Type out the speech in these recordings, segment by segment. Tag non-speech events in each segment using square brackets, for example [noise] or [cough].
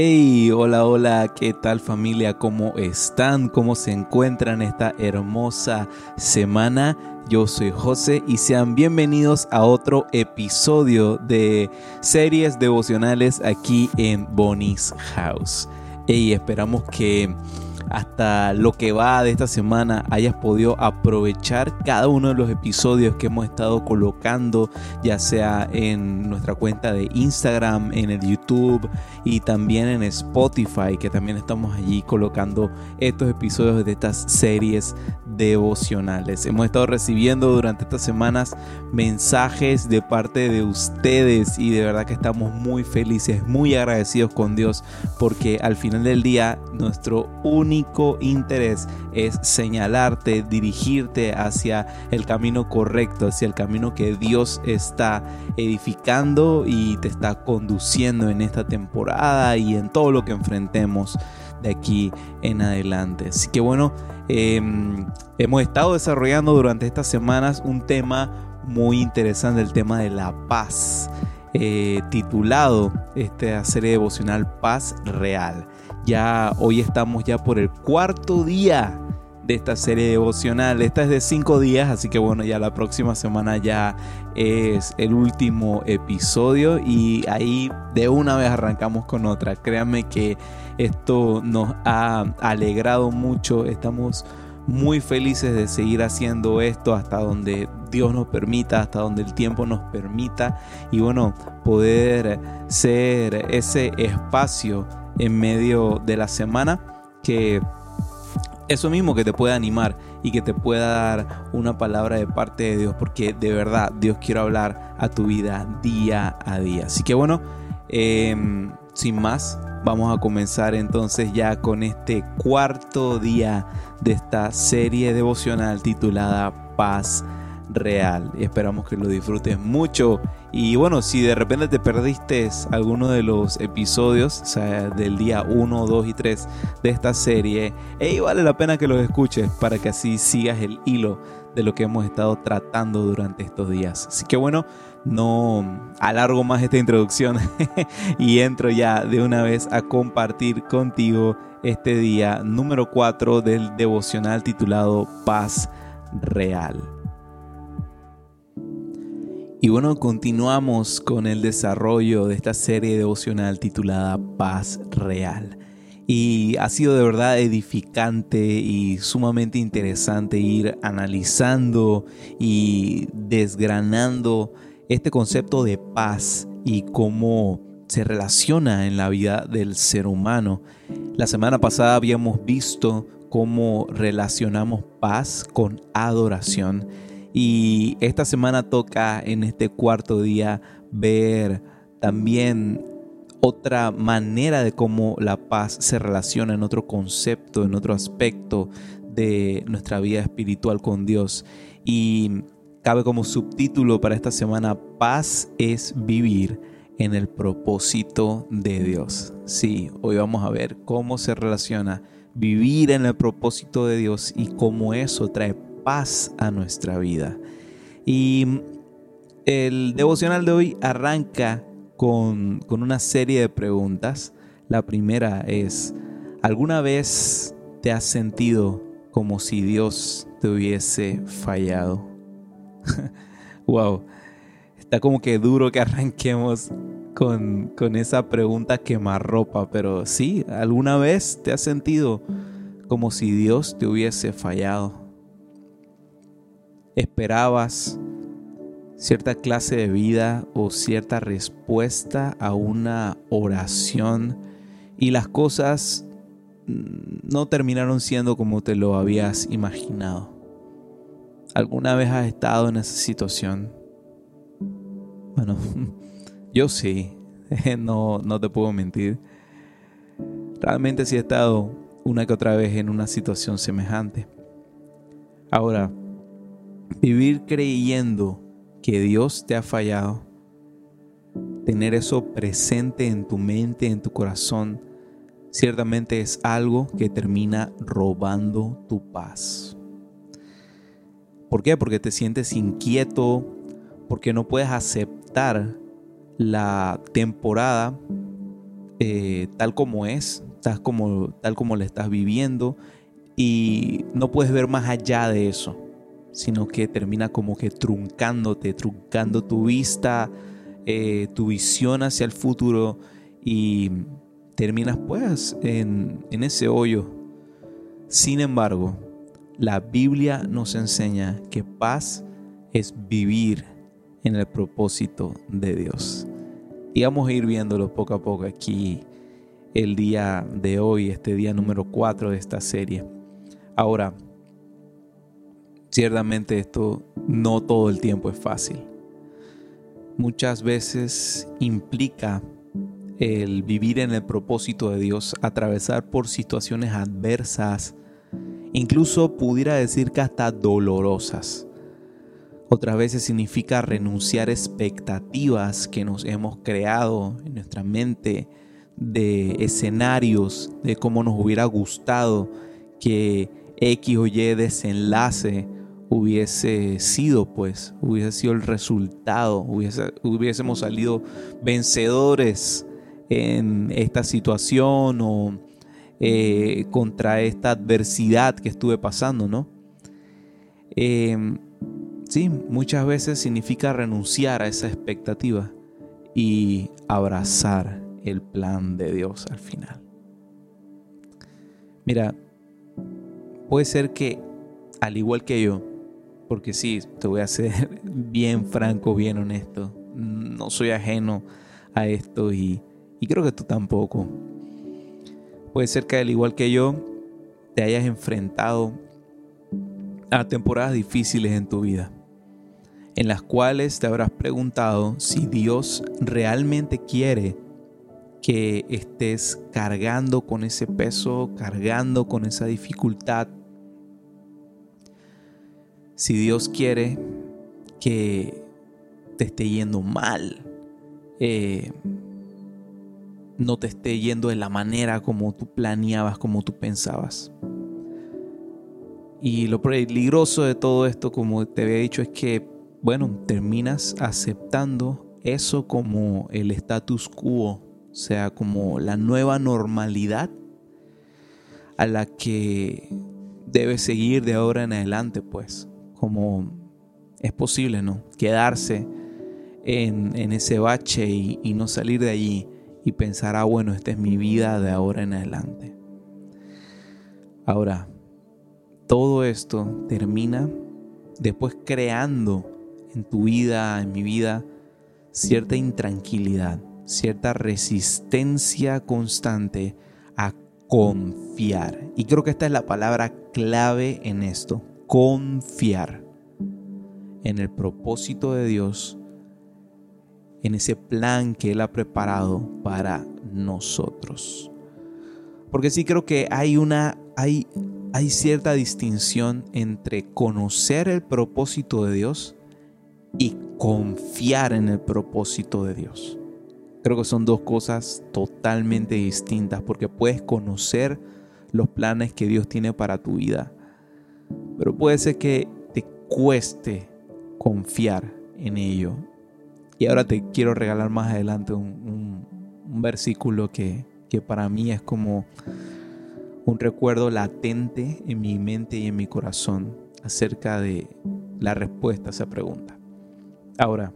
Hey, hola, hola, ¿qué tal familia? ¿Cómo están? ¿Cómo se encuentran esta hermosa semana? Yo soy José y sean bienvenidos a otro episodio de series devocionales aquí en Bonnie's House. Hey, esperamos que hasta lo que va de esta semana hayas podido aprovechar cada uno de los episodios que hemos estado colocando, ya sea en nuestra cuenta de Instagram, en el YouTube y también en Spotify, que también estamos allí colocando estos episodios de estas series devocionales. Hemos estado recibiendo durante estas semanas mensajes de parte de ustedes y de verdad que estamos muy felices, muy agradecidos con Dios porque al final del día nuestro único interés es señalarte, dirigirte hacia el camino correcto, hacia el camino que Dios está edificando y te está conduciendo en esta temporada y en todo lo que enfrentemos de aquí en adelante. Así que bueno, em, hemos estado desarrollando durante estas semanas un tema muy interesante, el tema de la paz. Eh, titulado esta serie devocional Paz Real. Ya hoy estamos ya por el cuarto día de esta serie devocional. Esta es de cinco días, así que bueno, ya la próxima semana ya es el último episodio y ahí de una vez arrancamos con otra. Créanme que esto nos ha alegrado mucho. Estamos muy felices de seguir haciendo esto hasta donde Dios nos permita, hasta donde el tiempo nos permita y bueno, poder ser ese espacio en medio de la semana que eso mismo que te pueda animar y que te pueda dar una palabra de parte de Dios, porque de verdad Dios quiere hablar a tu vida día a día. Así que bueno, em, sin más, vamos a comenzar entonces ya con este cuarto día de esta serie devocional titulada Paz real. Esperamos que lo disfrutes mucho. Y bueno, si de repente te perdiste alguno de los episodios, del día 1, 2 y 3 de esta serie, hey, vale la pena que los escuches para que así sigas el hilo de lo que hemos estado tratando durante estos días. Así que bueno, no alargo más esta introducción [laughs] y entro ya de una vez a compartir contigo este día número 4 del devocional titulado Paz Real. Y bueno, continuamos con el desarrollo de esta serie devocional titulada Paz Real. Y ha sido de verdad edificante y sumamente interesante ir analizando y desgranando este concepto de paz y cómo se relaciona en la vida del ser humano. La semana pasada habíamos visto cómo relacionamos paz con adoración y esta semana toca en este cuarto día ver también otra manera de cómo la paz se relaciona en otro concepto, en otro aspecto de nuestra vida espiritual con Dios. Y cabe como subtítulo para esta semana, paz es vivir en el propósito de Dios. Sí, hoy vamos a ver cómo se relaciona vivir en el propósito de Dios y cómo eso trae paz a nuestra vida. Y el devocional de hoy arranca con, con una serie de preguntas. La primera es, ¿alguna vez te has sentido como si Dios te hubiese fallado? [laughs] wow, está como que duro que arranquemos con, con esa pregunta quemarropa, pero sí, ¿alguna vez te has sentido como si Dios te hubiese fallado? Esperabas cierta clase de vida o cierta respuesta a una oración y las cosas no terminaron siendo como te lo habías imaginado. ¿Alguna vez has estado en esa situación? Bueno, [laughs] yo sí, [laughs] no, no te puedo mentir. Realmente sí he estado una que otra vez en una situación semejante. Ahora, Vivir creyendo que Dios te ha fallado, tener eso presente en tu mente, en tu corazón, ciertamente es algo que termina robando tu paz. ¿Por qué? Porque te sientes inquieto, porque no puedes aceptar la temporada eh, tal como es, tal como, tal como le estás viviendo y no puedes ver más allá de eso, sino que termina como que truncándote, truncando tu vista, eh, tu visión hacia el futuro y terminas pues en, en ese hoyo. Sin embargo, la Biblia nos enseña que paz es vivir en el propósito de Dios. Y vamos a ir viéndolo poco a poco aquí el día de hoy, este día número 4 de esta serie. Ahora, ciertamente esto no todo el tiempo es fácil. Muchas veces implica el vivir en el propósito de Dios, atravesar por situaciones adversas, incluso pudiera decir que hasta dolorosas. Otras veces significa renunciar expectativas que nos hemos creado en nuestra mente de escenarios, de cómo nos hubiera gustado que X o Y desenlace hubiese sido, pues, hubiese sido el resultado, hubiese, hubiésemos salido vencedores en esta situación o eh, contra esta adversidad que estuve pasando, ¿no? Em, Sí, muchas veces significa renunciar a esa expectativa y abrazar el plan de Dios al final. Mira, puede ser que al igual que yo, porque sí, te voy a ser [laughs] bien franco, bien honesto, no soy ajeno a esto y, y creo que tú tampoco. Puede ser que al igual que yo te hayas enfrentado a temporadas difíciles en tu vida en las cuales te habrás preguntado si Dios realmente quiere que estés cargando con ese peso, cargando con esa dificultad. Si Dios quiere que te esté yendo mal, eh, no te esté yendo de la manera como tú planeabas, como tú pensabas. Y lo peligroso de todo esto, como te había dicho, es que bueno, terminas aceptando eso como el status quo, o sea, como la nueva normalidad a la que debes seguir de ahora en adelante, pues, como es posible, ¿no? Quedarse en, ese bache y, y no salir de allí y pensar, ah, bueno, esta es mi vida de ahora en adelante. Ahora, todo esto termina después creando en tu vida, en mi vida, cierta intranquilidad, cierta resistencia constante a confiar. Y creo que esta es la palabra clave en esto, confiar en el propósito de Dios, en ese plan que Él ha preparado para nosotros. Porque sí creo que hay una, hay, hay cierta distinción entre conocer el propósito de Dios y confiar en el propósito de Dios. Creo que son dos cosas totalmente distintas porque puedes conocer los planes que Dios tiene para tu vida, pero puede ser que te cueste confiar en ello. Y ahora te quiero regalar más adelante un, versículo que, que para mí es como un recuerdo latente en mi mente y en mi corazón acerca de la respuesta a esa pregunta. Ahora,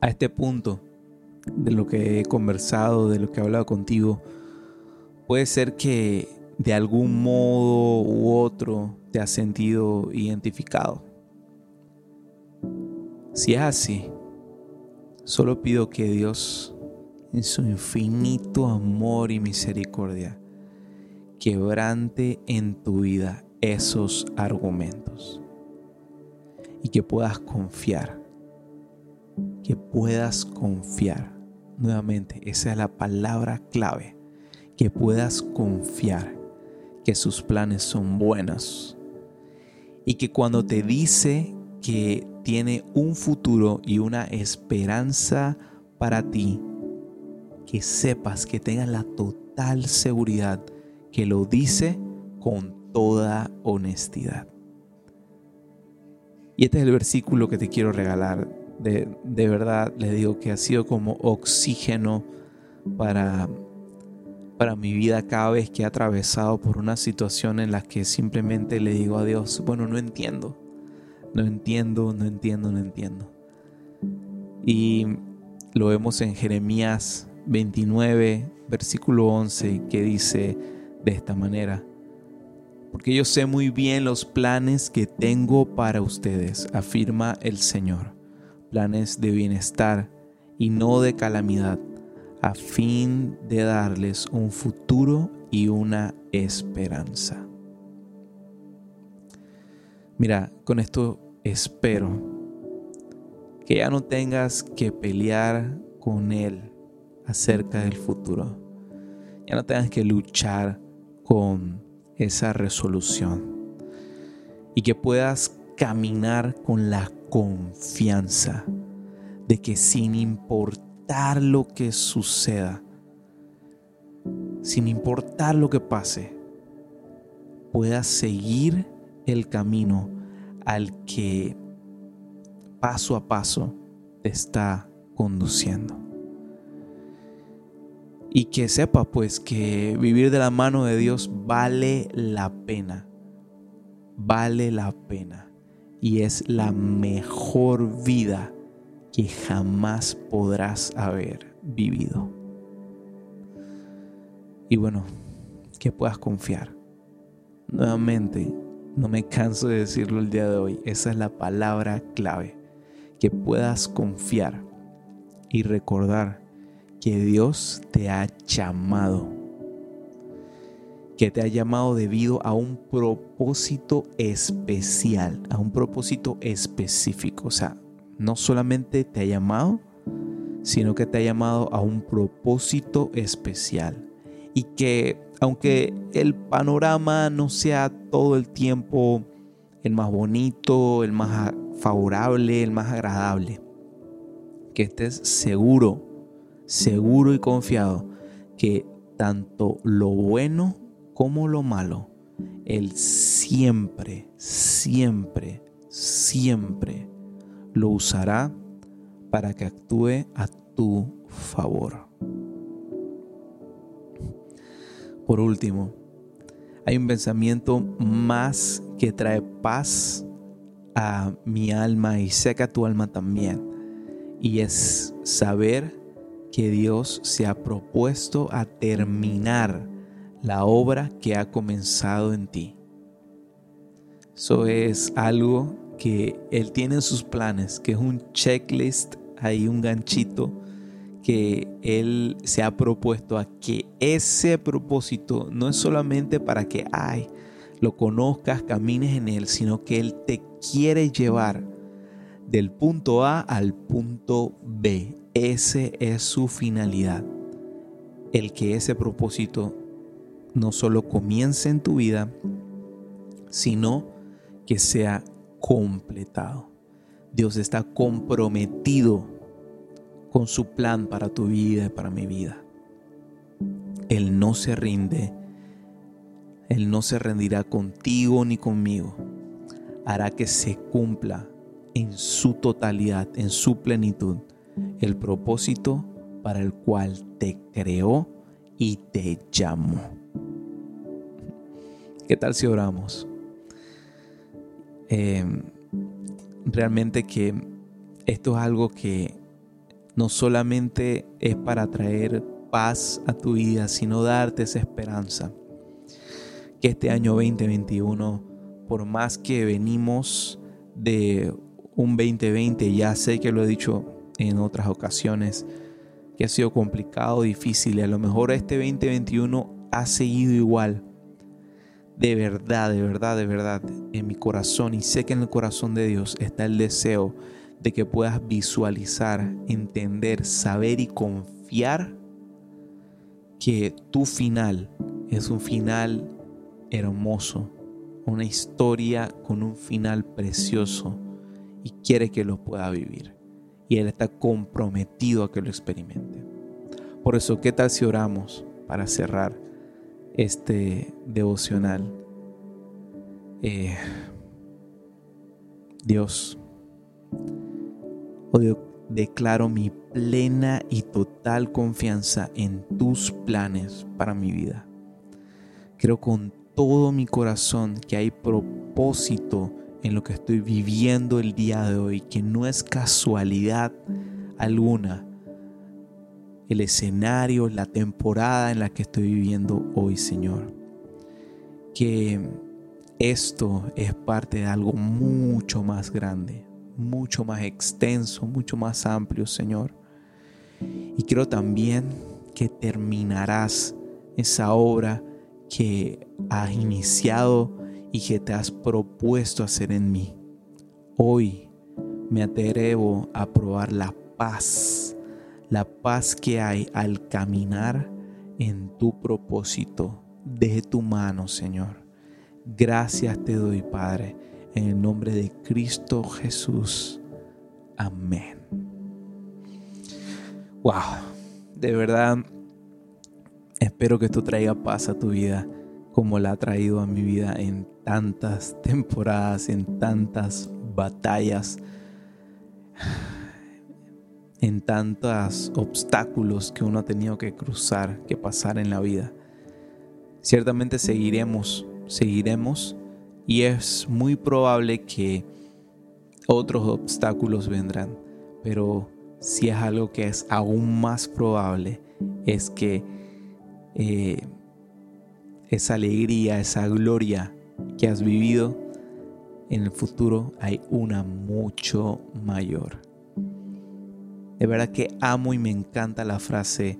a este punto de lo que he conversado, de lo que he hablado contigo, puede ser que de algún modo u otro te has sentido identificado. Si es así, solo pido que Dios, en su infinito amor y misericordia, quebrante en tu vida esos argumentos y que puedas confiar que puedas confiar. Nuevamente, esa es la palabra clave. Que puedas confiar que sus planes son buenos. Y que cuando te dice que tiene un futuro y una esperanza para ti, que sepas, que tengas la total seguridad que lo dice con toda honestidad. Y este es el versículo que te quiero regalar de, verdad les digo que ha sido como oxígeno para, para mi vida cada vez que he atravesado por una situación en la que simplemente le digo a Dios, bueno, no entiendo, no entiendo, no entiendo, no entiendo. Y lo vemos en Jeremías 29, versículo 11, que dice de esta manera, porque yo sé muy bien los planes que tengo para ustedes, afirma el Señor, planes de bienestar y no de calamidad, a fin de darles un futuro y una esperanza. Mira, con esto espero que ya no tengas que pelear con Él acerca del futuro. Ya no tengas que luchar con esa resolución y que puedas caminar con la confianza de que sin importar lo que suceda, sin importar lo que pase, puedas seguir el camino al que paso a paso te está conduciendo. Y que sepa pues que vivir de la mano de Dios vale la pena. Vale la pena. Y es la mejor vida que jamás podrás haber vivido. Y bueno, que puedas confiar. Nuevamente, no me canso de decirlo el día de hoy, esa es la palabra clave. Que puedas confiar y recordar que Dios te ha llamado, que te ha llamado debido a un propósito especial, a un propósito específico. O sea, no solamente te ha llamado, sino que te ha llamado a un propósito especial. Y que aunque el panorama no sea todo el tiempo el más bonito, el más favorable, el más agradable, que estés seguro seguro y confiado que tanto lo bueno como lo malo, Él siempre, siempre, siempre lo usará para que actúe a tu favor. Por último, hay un pensamiento más que trae paz a mi alma y seca tu alma también. Y es saber que Dios se ha propuesto a terminar la obra que ha comenzado en ti. Eso es algo que Él tiene en sus planes, que es un checklist, hay un ganchito que Él se ha propuesto a que ese propósito no es solamente para que, ay, lo conozcas, camines en Él, sino que Él te quiere llevar del punto A al punto B ese es su finalidad. El que ese propósito no solo comience en tu vida, sino que sea completado. Dios está comprometido con su plan para tu vida y para mi vida. Él no se rinde. Él no se rendirá contigo ni conmigo. Hará que se cumpla en su totalidad, en su plenitud, el propósito para el cual te creó y te llamó. ¿Qué tal si oramos? Em, realmente que esto es algo que no solamente es para traer paz a tu vida, sino darte esa esperanza. Que este año 2021, por más que venimos de un 2020, ya sé que lo he dicho en otras ocasiones que ha sido complicado, difícil y a lo mejor este 2021 ha seguido igual. De verdad, de verdad, de verdad, en mi corazón y sé que en el corazón de Dios está el deseo de que puedas visualizar, entender, saber y confiar que tu final es un final hermoso, una historia con un final precioso y quiere que lo pueda vivir y Él está comprometido a que lo experimente. Por eso, ¿qué tal si oramos para cerrar este devocional? Eh, Dios, oh declaro mi plena y total confianza en tus planes para mi vida. Creo con todo mi corazón que hay propósito en lo que estoy viviendo el día de hoy, que no es casualidad alguna el escenario, la temporada en la que estoy viviendo hoy, Señor. Que esto es parte de algo mucho más grande, mucho más extenso, mucho más amplio, Señor. Y creo también que terminarás esa obra que has iniciado y que te has propuesto hacer en mí. Hoy me atrevo a probar la paz, la paz que hay al caminar en tu propósito de tu mano, Señor. Gracias te doy, Padre, en el nombre de Cristo Jesús. Amén. Wow, de verdad, espero que esto traiga paz a tu vida como la ha traído a mi vida en tantas temporadas, en tantas batallas, en tantos obstáculos que uno ha tenido que cruzar, que pasar en la vida. Ciertamente seguiremos seguiremos y es muy probable que otros obstáculos vendrán, pero si es algo que es aún más probable, es que eh, esa alegría, esa gloria que has vivido en el futuro hay una mucho mayor. De verdad que amo y me encanta la frase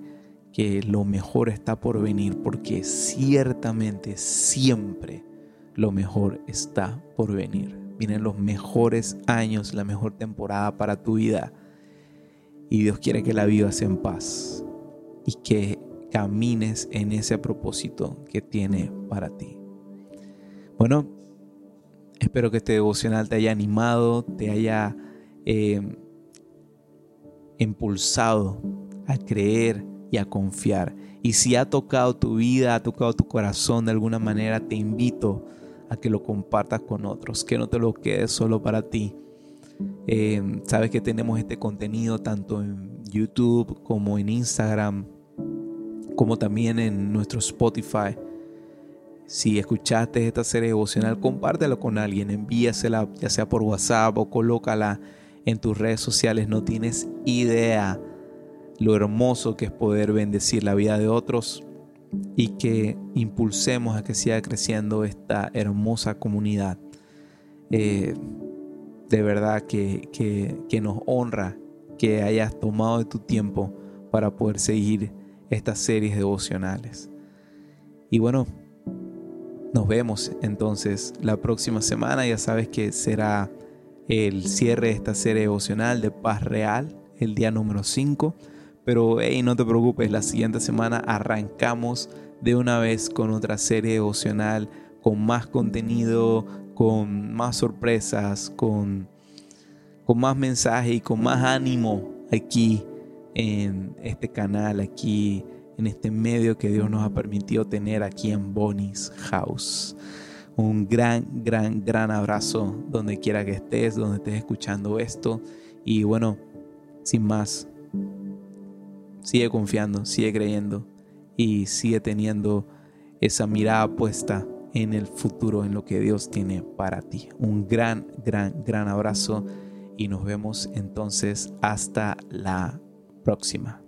que lo mejor está por venir, porque ciertamente siempre lo mejor está por venir. Vienen los mejores años, la mejor temporada para tu vida. Y Dios quiere que la vivas en paz y que camines en ese propósito que tiene para ti. Bueno, espero que este devocional te haya animado, te haya eh, impulsado a creer y a confiar. Y si ha tocado tu vida, ha tocado tu corazón de alguna manera, te invito a que lo compartas con otros, que no te lo quedes solo para ti. Eh, sabes que tenemos este contenido tanto en YouTube como en Instagram, como también en nuestro Spotify. Si escuchaste esta serie devocional, compártelo con alguien, envíasela ya sea por WhatsApp o colócala en tus redes sociales. No tienes idea lo hermoso que es poder bendecir la vida de otros y que impulsemos a que siga creciendo esta hermosa comunidad. Eh, de verdad que, que nos honra que hayas tomado de tu tiempo para poder seguir estas series devocionales. Y bueno, nos vemos entonces la próxima semana. Ya sabes que será el cierre de esta serie devocional de Paz Real, el día número 5. Pero hey, no te preocupes, la siguiente semana arrancamos de una vez con otra serie devocional, con más contenido, con más sorpresas, con, con más mensaje y con más ánimo aquí en este canal, aquí en este medio que Dios nos ha permitido tener aquí en Bonnie's House. Un gran, gran, gran abrazo donde quiera que estés, donde estés escuchando esto. Y bueno, sin más, sigue confiando, sigue creyendo y sigue teniendo esa mirada puesta en el futuro, en lo que Dios tiene para ti. Un gran, gran, gran abrazo y nos vemos entonces hasta la próxima.